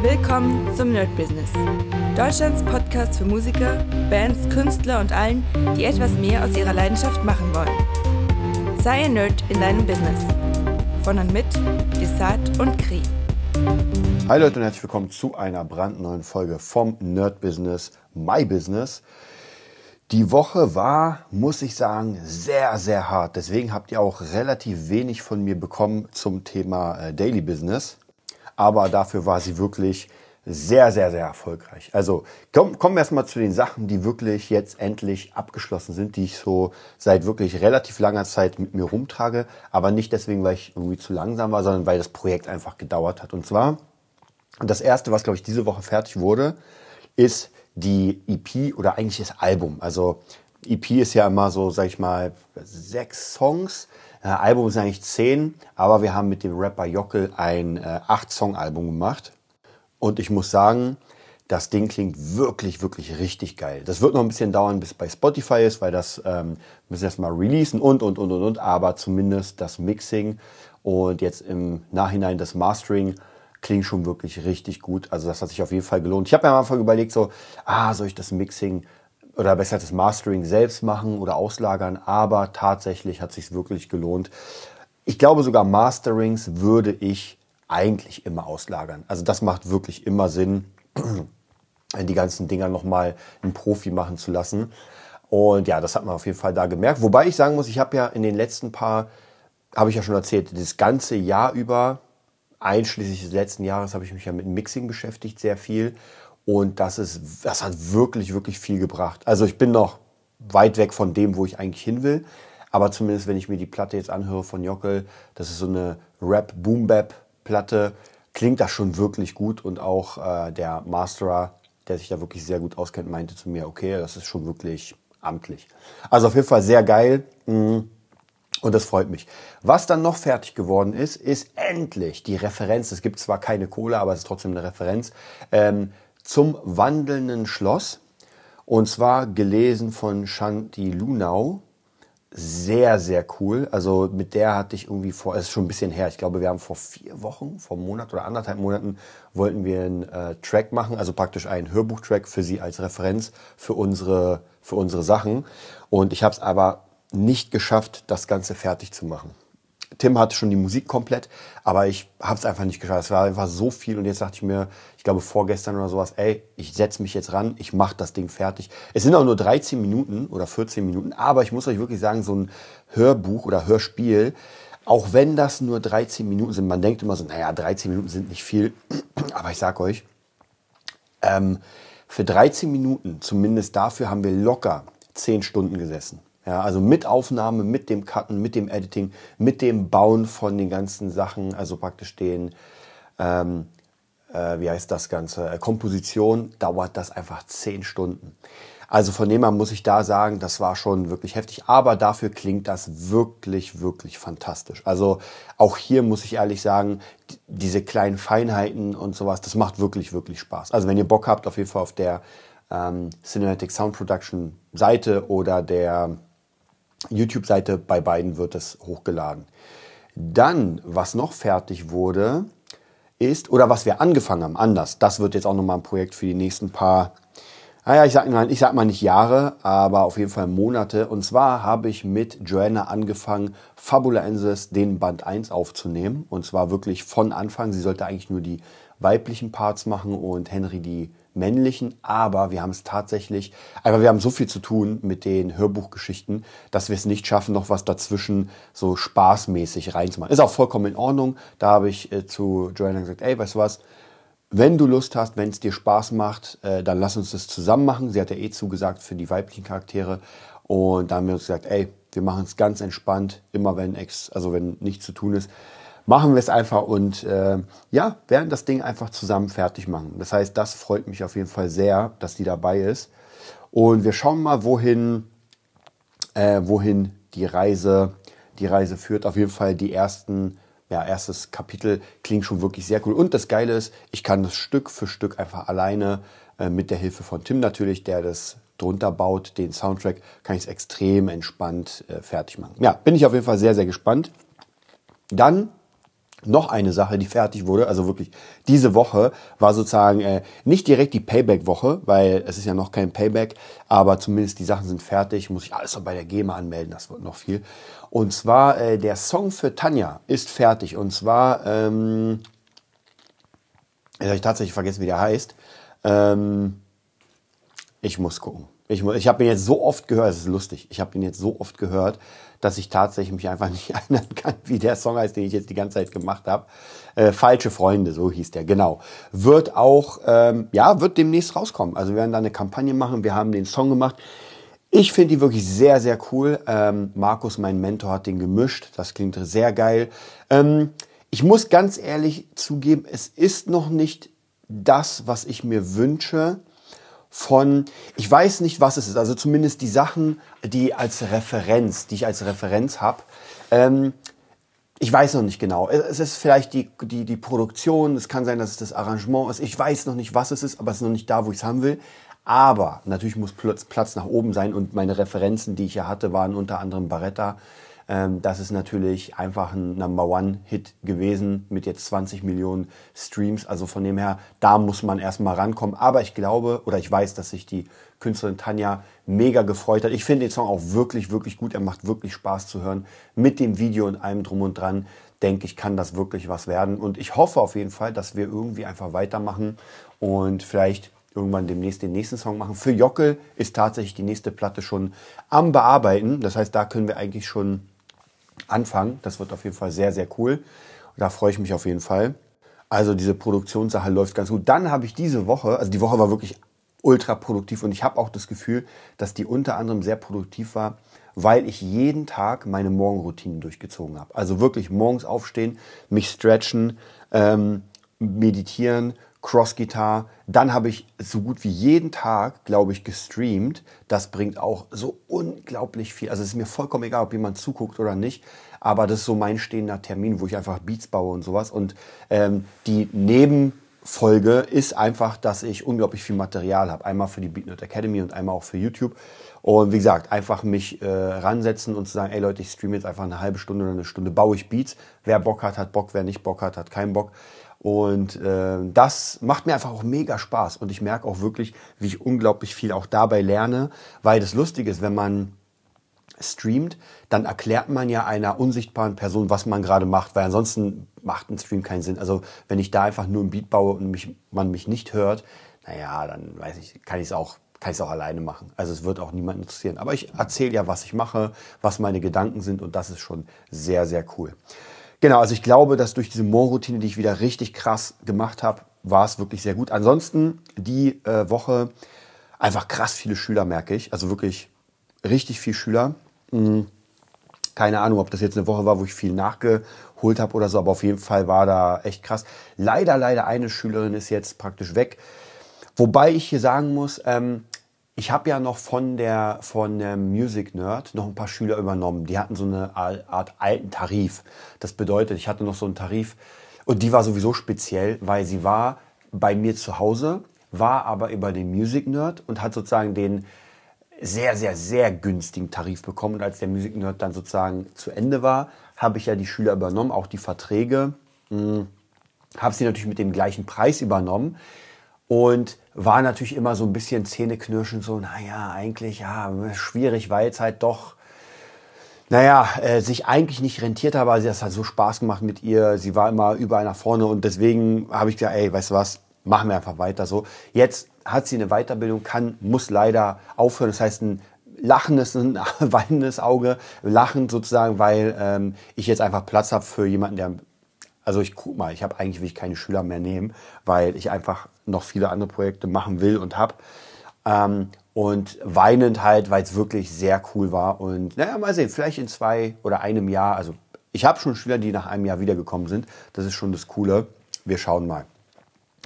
Willkommen zum Nerd Business. Deutschlands Podcast für Musiker, Bands, Künstler und allen, die etwas mehr aus ihrer Leidenschaft machen wollen. Sei ein Nerd in deinem Business. Von und mit Desart und Kri. Hi Leute und herzlich willkommen zu einer brandneuen Folge vom Nerd Business, My Business. Die Woche war, muss ich sagen, sehr, sehr hart. Deswegen habt ihr auch relativ wenig von mir bekommen zum Thema äh, Daily Business aber dafür war sie wirklich sehr, sehr, sehr erfolgreich. Also komm, kommen wir erstmal zu den Sachen, die wirklich jetzt endlich abgeschlossen sind, die ich so seit wirklich relativ langer Zeit mit mir rumtrage, aber nicht deswegen, weil ich irgendwie zu langsam war, sondern weil das Projekt einfach gedauert hat. Und zwar, das erste, was glaube ich diese Woche fertig wurde, ist die EP oder eigentlich das Album. Also EP ist ja immer so, sag ich mal, sechs Songs äh, Album sind eigentlich zehn, aber wir haben mit dem Rapper Jockel ein äh, acht-Song-Album gemacht. Und ich muss sagen, das Ding klingt wirklich, wirklich richtig geil. Das wird noch ein bisschen dauern, bis bei Spotify ist, weil das ähm, müssen wir erstmal releasen und, und, und, und, und. Aber zumindest das Mixing und jetzt im Nachhinein das Mastering klingt schon wirklich richtig gut. Also das hat sich auf jeden Fall gelohnt. Ich habe mir am Anfang überlegt, so, ah, soll ich das Mixing oder besser das Mastering selbst machen oder auslagern, aber tatsächlich hat sich wirklich gelohnt. Ich glaube sogar Masterings würde ich eigentlich immer auslagern. Also das macht wirklich immer Sinn, die ganzen Dinger nochmal einen Profi machen zu lassen. Und ja, das hat man auf jeden Fall da gemerkt. Wobei ich sagen muss, ich habe ja in den letzten paar, habe ich ja schon erzählt, das ganze Jahr über, einschließlich des letzten Jahres, habe ich mich ja mit Mixing beschäftigt, sehr viel. Und das ist, das hat wirklich, wirklich viel gebracht. Also ich bin noch weit weg von dem, wo ich eigentlich hin will. Aber zumindest, wenn ich mir die Platte jetzt anhöre von Jockel, das ist so eine Rap-Boom-Bap-Platte, klingt das schon wirklich gut. Und auch äh, der Masterer, der sich da wirklich sehr gut auskennt, meinte zu mir, okay, das ist schon wirklich amtlich. Also auf jeden Fall sehr geil. Mm. Und das freut mich. Was dann noch fertig geworden ist, ist endlich die Referenz. Es gibt zwar keine Kohle, aber es ist trotzdem eine Referenz. Ähm, zum wandelnden Schloss. Und zwar gelesen von Shanti Lunau. Sehr, sehr cool. Also mit der hatte ich irgendwie vor, es ist schon ein bisschen her, ich glaube, wir haben vor vier Wochen, vor einem Monat oder anderthalb Monaten, wollten wir einen äh, Track machen, also praktisch einen Hörbuchtrack für sie als Referenz für unsere, für unsere Sachen. Und ich habe es aber nicht geschafft, das Ganze fertig zu machen. Tim hatte schon die Musik komplett, aber ich habe es einfach nicht geschafft. Es war einfach so viel und jetzt dachte ich mir, ich glaube vorgestern oder sowas, ey, ich setze mich jetzt ran, ich mache das Ding fertig. Es sind auch nur 13 Minuten oder 14 Minuten, aber ich muss euch wirklich sagen, so ein Hörbuch oder Hörspiel, auch wenn das nur 13 Minuten sind, man denkt immer so, naja, 13 Minuten sind nicht viel, aber ich sag euch, ähm, für 13 Minuten, zumindest dafür, haben wir locker 10 Stunden gesessen. Ja, also mit Aufnahme, mit dem Cutten, mit dem Editing, mit dem Bauen von den ganzen Sachen, also praktisch den, ähm, äh, wie heißt das Ganze, äh, Komposition, dauert das einfach zehn Stunden. Also von dem her muss ich da sagen, das war schon wirklich heftig, aber dafür klingt das wirklich, wirklich fantastisch. Also auch hier muss ich ehrlich sagen, diese kleinen Feinheiten und sowas, das macht wirklich, wirklich Spaß. Also wenn ihr Bock habt, auf jeden Fall auf der ähm, Cinematic Sound Production Seite oder der YouTube-Seite bei beiden wird es hochgeladen. Dann, was noch fertig wurde, ist, oder was wir angefangen haben, anders, das wird jetzt auch nochmal ein Projekt für die nächsten paar, naja, ich sag, mal, ich sag mal nicht Jahre, aber auf jeden Fall Monate. Und zwar habe ich mit Joanna angefangen, Fabulaensis den Band 1 aufzunehmen. Und zwar wirklich von Anfang. Sie sollte eigentlich nur die weiblichen Parts machen und Henry die männlichen, aber wir haben es tatsächlich, einfach wir haben so viel zu tun mit den Hörbuchgeschichten, dass wir es nicht schaffen, noch was dazwischen so spaßmäßig reinzumachen. Ist auch vollkommen in Ordnung. Da habe ich äh, zu Joanna gesagt, ey, weißt du was, wenn du Lust hast, wenn es dir Spaß macht, äh, dann lass uns das zusammen machen. Sie hat ja eh zugesagt für die weiblichen Charaktere. Und da haben wir uns gesagt, ey, wir machen es ganz entspannt, immer wenn ex, also wenn nichts zu tun ist, machen wir es einfach und äh, ja, werden das Ding einfach zusammen fertig machen. Das heißt, das freut mich auf jeden Fall sehr, dass die dabei ist. Und wir schauen mal, wohin, äh, wohin die Reise, die Reise führt. Auf jeden Fall die ersten, ja, erstes Kapitel klingt schon wirklich sehr cool. Und das Geile ist, ich kann das Stück für Stück einfach alleine äh, mit der Hilfe von Tim natürlich, der das drunter baut, den Soundtrack, kann ich es extrem entspannt äh, fertig machen. Ja, bin ich auf jeden Fall sehr, sehr gespannt. Dann noch eine Sache, die fertig wurde, also wirklich diese Woche war sozusagen äh, nicht direkt die Payback-Woche, weil es ist ja noch kein Payback, aber zumindest die Sachen sind fertig, muss ich alles noch bei der GEMA anmelden, das wird noch viel. Und zwar äh, der Song für Tanja ist fertig und zwar, ähm, jetzt habe ich tatsächlich vergessen, wie der heißt. Ähm, ich muss gucken. Ich, ich habe ihn jetzt so oft gehört, es ist lustig, ich habe ihn jetzt so oft gehört, dass ich tatsächlich mich einfach nicht erinnern kann, wie der Song heißt, den ich jetzt die ganze Zeit gemacht habe. Äh, Falsche Freunde, so hieß der, genau. Wird auch, ähm, ja, wird demnächst rauskommen. Also wir werden da eine Kampagne machen, wir haben den Song gemacht. Ich finde die wirklich sehr, sehr cool. Ähm, Markus, mein Mentor, hat den gemischt. Das klingt sehr geil. Ähm, ich muss ganz ehrlich zugeben, es ist noch nicht das, was ich mir wünsche von, ich weiß nicht, was es ist, also zumindest die Sachen, die als Referenz, die ich als Referenz habe. Ähm, ich weiß noch nicht genau. Es ist vielleicht die, die, die Produktion, es kann sein, dass es das Arrangement ist. Ich weiß noch nicht, was es ist, aber es ist noch nicht da, wo ich es haben will. Aber natürlich muss Platz nach oben sein und meine Referenzen, die ich ja hatte, waren unter anderem Barretta, ähm, das ist natürlich einfach ein Number One-Hit gewesen mit jetzt 20 Millionen Streams. Also von dem her, da muss man erstmal rankommen. Aber ich glaube oder ich weiß, dass sich die Künstlerin Tanja mega gefreut hat. Ich finde den Song auch wirklich, wirklich gut. Er macht wirklich Spaß zu hören. Mit dem Video und allem drum und dran denke ich, kann das wirklich was werden. Und ich hoffe auf jeden Fall, dass wir irgendwie einfach weitermachen und vielleicht irgendwann demnächst den nächsten Song machen. Für Jockel ist tatsächlich die nächste Platte schon am Bearbeiten. Das heißt, da können wir eigentlich schon anfangen. Das wird auf jeden Fall sehr, sehr cool. Da freue ich mich auf jeden Fall. Also diese Produktionssache läuft ganz gut. Dann habe ich diese Woche, also die Woche war wirklich ultra produktiv und ich habe auch das Gefühl, dass die unter anderem sehr produktiv war, weil ich jeden Tag meine Morgenroutinen durchgezogen habe. Also wirklich morgens aufstehen, mich stretchen, ähm, meditieren, Cross-Gitar. Dann habe ich so gut wie jeden Tag, glaube ich, gestreamt. Das bringt auch so unglaublich viel. Also es ist mir vollkommen egal, ob jemand zuguckt oder nicht. Aber das ist so mein stehender Termin, wo ich einfach Beats baue und sowas. Und ähm, die Nebenfolge ist einfach, dass ich unglaublich viel Material habe. Einmal für die Beatnote Academy und einmal auch für YouTube. Und wie gesagt, einfach mich äh, ransetzen und zu sagen, ey Leute, ich streame jetzt einfach eine halbe Stunde oder eine Stunde, baue ich Beats. Wer Bock hat, hat Bock. Wer nicht Bock hat, hat keinen Bock. Und äh, das macht mir einfach auch mega Spaß. Und ich merke auch wirklich, wie ich unglaublich viel auch dabei lerne, weil das Lustige ist, wenn man streamt, dann erklärt man ja einer unsichtbaren Person, was man gerade macht, weil ansonsten macht ein Stream keinen Sinn. Also wenn ich da einfach nur ein Beat baue und mich, man mich nicht hört, naja, dann weiß ich, kann ich es auch kann ich es auch alleine machen. Also es wird auch niemand interessieren. Aber ich erzähle ja, was ich mache, was meine Gedanken sind und das ist schon sehr, sehr cool. Genau, also ich glaube, dass durch diese Morgenroutine, die ich wieder richtig krass gemacht habe, war es wirklich sehr gut. Ansonsten die äh, Woche einfach krass viele Schüler, merke ich. Also wirklich richtig viel Schüler. Mhm. Keine Ahnung, ob das jetzt eine Woche war, wo ich viel nachgeholt habe oder so, aber auf jeden Fall war da echt krass. Leider, leider eine Schülerin ist jetzt praktisch weg. Wobei ich hier sagen muss, ähm, ich habe ja noch von der von der Music Nerd noch ein paar Schüler übernommen. Die hatten so eine Art alten Tarif. Das bedeutet, ich hatte noch so einen Tarif und die war sowieso speziell, weil sie war bei mir zu Hause, war aber über den Music Nerd und hat sozusagen den sehr, sehr, sehr günstigen Tarif bekommen. Und als der Music Nerd dann sozusagen zu Ende war, habe ich ja die Schüler übernommen, auch die Verträge. Hm, habe sie natürlich mit dem gleichen Preis übernommen und war natürlich immer so ein bisschen Zähneknirschen, so, naja, eigentlich, ja, schwierig, weil es halt doch, naja, äh, sich eigentlich nicht rentiert hat, aber sie hat halt so Spaß gemacht mit ihr. Sie war immer überall nach vorne und deswegen habe ich gesagt, ey, weißt du was, machen wir einfach weiter so. Jetzt hat sie eine Weiterbildung, kann, muss leider aufhören. Das heißt, ein lachendes, ein weinendes Auge, lachend sozusagen, weil ähm, ich jetzt einfach Platz habe für jemanden, der also ich guck mal, ich habe eigentlich will ich keine Schüler mehr nehmen, weil ich einfach noch viele andere Projekte machen will und habe. Ähm, und weinend halt, weil es wirklich sehr cool war. Und naja, mal sehen, vielleicht in zwei oder einem Jahr. Also ich habe schon Schüler, die nach einem Jahr wiedergekommen sind. Das ist schon das Coole. Wir schauen mal.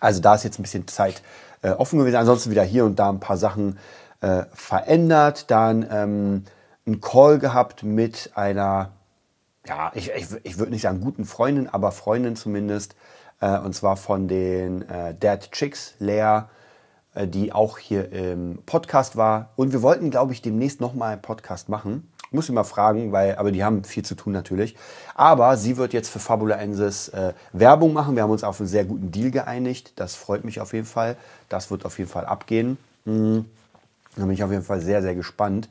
Also da ist jetzt ein bisschen Zeit äh, offen gewesen. Ansonsten wieder hier und da ein paar Sachen äh, verändert. Dann ähm, einen Call gehabt mit einer ja, ich, ich, ich würde nicht sagen guten Freundin, aber Freundin zumindest. Äh, und zwar von den äh, Dead Chicks, Lea, äh, die auch hier im Podcast war. Und wir wollten, glaube ich, demnächst nochmal einen Podcast machen. Muss ich mal fragen, weil, aber die haben viel zu tun natürlich. Aber sie wird jetzt für Fabulaensis äh, Werbung machen. Wir haben uns auf einen sehr guten Deal geeinigt. Das freut mich auf jeden Fall. Das wird auf jeden Fall abgehen. Mhm. Da bin ich auf jeden Fall sehr, sehr gespannt.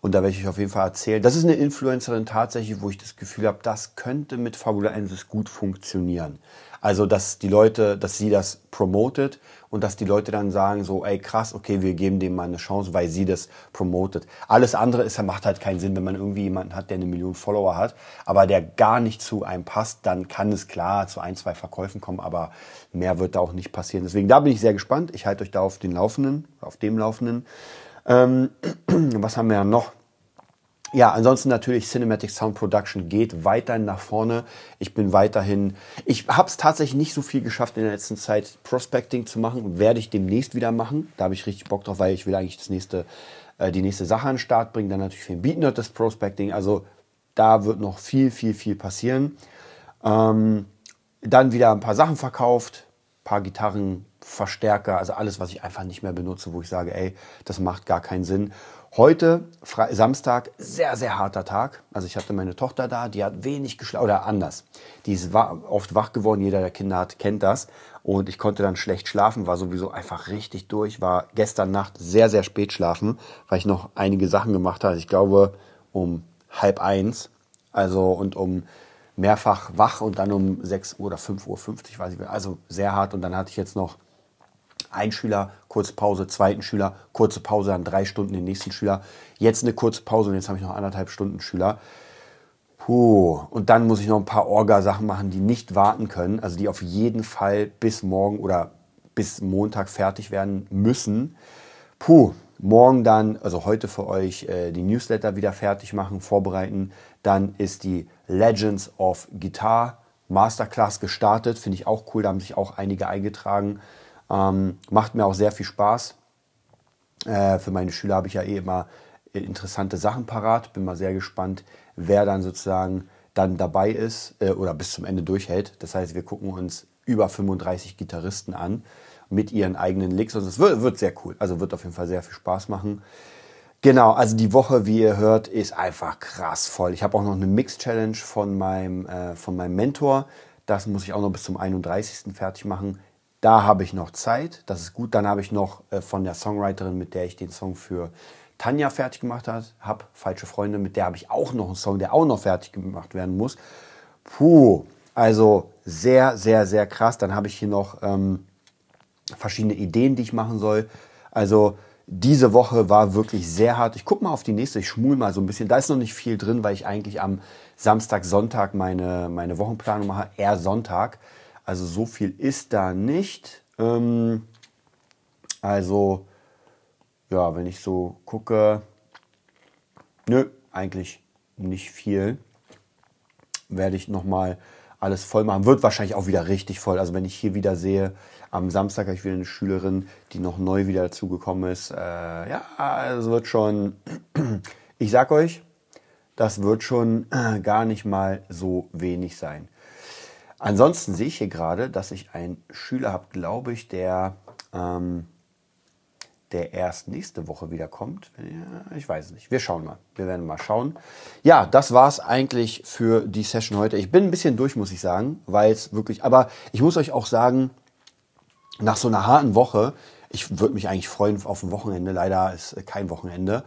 Und da werde ich euch auf jeden Fall erzählen. Das ist eine Influencerin tatsächlich, wo ich das Gefühl habe, das könnte mit Fabulaensis gut funktionieren. Also, dass die Leute, dass sie das promotet und dass die Leute dann sagen so, ey krass, okay, wir geben dem mal eine Chance, weil sie das promotet. Alles andere ist, macht halt keinen Sinn, wenn man irgendwie jemanden hat, der eine Million Follower hat, aber der gar nicht zu einem passt, dann kann es klar zu ein, zwei Verkäufen kommen, aber mehr wird da auch nicht passieren. Deswegen, da bin ich sehr gespannt. Ich halte euch da auf den Laufenden, auf dem Laufenden. Ähm, was haben wir ja noch? Ja, ansonsten natürlich Cinematic Sound Production geht weiterhin nach vorne. Ich bin weiterhin, ich habe es tatsächlich nicht so viel geschafft in der letzten Zeit Prospecting zu machen, werde ich demnächst wieder machen. Da habe ich richtig Bock drauf, weil ich will eigentlich das nächste, äh, die nächste Sache an den Start bringen. Dann natürlich für den Beatnerd das Prospecting. Also da wird noch viel, viel, viel passieren. Ähm, dann wieder ein paar Sachen verkauft, paar Gitarren, also alles, was ich einfach nicht mehr benutze, wo ich sage, ey, das macht gar keinen Sinn. Heute, Fre Samstag, sehr, sehr harter Tag. Also ich hatte meine Tochter da, die hat wenig geschlafen, oder anders. Die ist oft wach geworden, jeder, der Kinder hat, kennt das. Und ich konnte dann schlecht schlafen, war sowieso einfach richtig durch. War gestern Nacht sehr, sehr spät schlafen, weil ich noch einige Sachen gemacht habe. Ich glaube um halb eins. Also und um mehrfach wach und dann um 6 Uhr oder 5 Uhr 50, weiß ich nicht. Also sehr hart. Und dann hatte ich jetzt noch ein Schüler, kurze Pause, zweiten Schüler, kurze Pause, dann drei Stunden den nächsten Schüler. Jetzt eine kurze Pause und jetzt habe ich noch anderthalb Stunden Schüler. Puh. Und dann muss ich noch ein paar Orga-Sachen machen, die nicht warten können, also die auf jeden Fall bis morgen oder bis Montag fertig werden müssen. Puh, morgen dann, also heute für euch, äh, die Newsletter wieder fertig machen, vorbereiten. Dann ist die Legends of Guitar Masterclass gestartet. Finde ich auch cool, da haben sich auch einige eingetragen. Ähm, macht mir auch sehr viel Spaß. Äh, für meine Schüler habe ich ja eh immer interessante Sachen parat. Bin mal sehr gespannt, wer dann sozusagen dann dabei ist äh, oder bis zum Ende durchhält. Das heißt, wir gucken uns über 35 Gitarristen an mit ihren eigenen Licks. Also es wird, wird sehr cool. Also wird auf jeden Fall sehr viel Spaß machen. Genau, also die Woche, wie ihr hört, ist einfach krass voll. Ich habe auch noch eine Mix-Challenge von meinem, äh, von meinem Mentor. Das muss ich auch noch bis zum 31. fertig machen. Da habe ich noch Zeit, das ist gut. Dann habe ich noch äh, von der Songwriterin, mit der ich den Song für Tanja fertig gemacht habe, Falsche Freunde, mit der habe ich auch noch einen Song, der auch noch fertig gemacht werden muss. Puh, also sehr, sehr, sehr krass. Dann habe ich hier noch ähm, verschiedene Ideen, die ich machen soll. Also diese Woche war wirklich sehr hart. Ich gucke mal auf die nächste, ich schmul mal so ein bisschen. Da ist noch nicht viel drin, weil ich eigentlich am Samstag, Sonntag meine, meine Wochenplanung mache, eher Sonntag. Also so viel ist da nicht. Ähm, also ja, wenn ich so gucke, nö, eigentlich nicht viel. Werde ich nochmal alles voll machen. Wird wahrscheinlich auch wieder richtig voll. Also wenn ich hier wieder sehe, am Samstag habe ich wieder eine Schülerin, die noch neu wieder dazugekommen ist. Äh, ja, es wird schon, ich sag euch, das wird schon gar nicht mal so wenig sein. Ansonsten sehe ich hier gerade, dass ich einen Schüler habe, glaube ich, der, ähm, der erst nächste Woche wiederkommt. Ja, ich weiß es nicht. Wir schauen mal. Wir werden mal schauen. Ja, das war es eigentlich für die Session heute. Ich bin ein bisschen durch, muss ich sagen, weil es wirklich, aber ich muss euch auch sagen, nach so einer harten Woche, ich würde mich eigentlich freuen auf ein Wochenende. Leider ist kein Wochenende.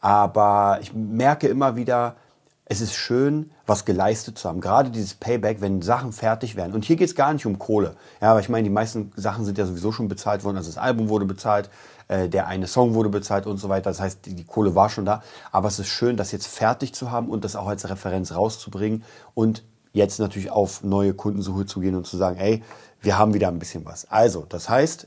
Aber ich merke immer wieder, es ist schön, was geleistet zu haben. Gerade dieses Payback, wenn Sachen fertig werden. Und hier geht es gar nicht um Kohle. Ja, aber ich meine, die meisten Sachen sind ja sowieso schon bezahlt worden. Also das Album wurde bezahlt, äh, der eine Song wurde bezahlt und so weiter. Das heißt, die, die, Kohle war schon da. Aber es ist schön, das jetzt fertig zu haben und das auch als Referenz rauszubringen und jetzt natürlich auf neue Kundensuche zu gehen und zu sagen, ey, wir haben wieder ein bisschen was. Also, das heißt,